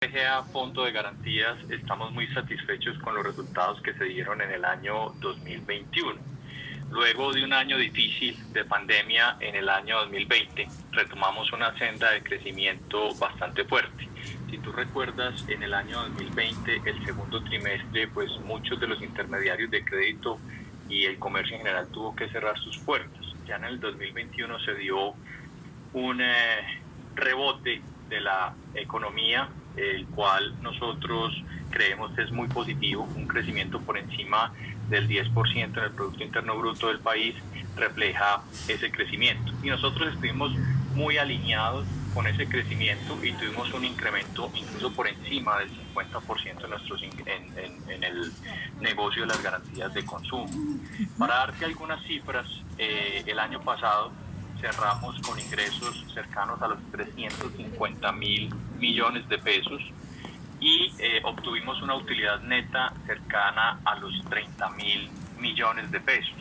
a Fondo de Garantías estamos muy satisfechos con los resultados que se dieron en el año 2021. Luego de un año difícil de pandemia en el año 2020, retomamos una senda de crecimiento bastante fuerte. Si tú recuerdas, en el año 2020, el segundo trimestre, pues muchos de los intermediarios de crédito y el comercio en general tuvo que cerrar sus puertas. Ya en el 2021 se dio un eh, rebote de la economía, el cual nosotros creemos es muy positivo, un crecimiento por encima del 10% en el Producto Interno Bruto del país refleja ese crecimiento. Y nosotros estuvimos muy alineados con ese crecimiento y tuvimos un incremento incluso por encima del 50% en, nuestros, en, el negocio de las garantías de consumo. Para darte algunas cifras, eh, el año pasado cerramos con ingresos cercanos a los 350 mil millones de pesos y eh, obtuvimos una utilidad neta cercana a los 30 mil millones de pesos.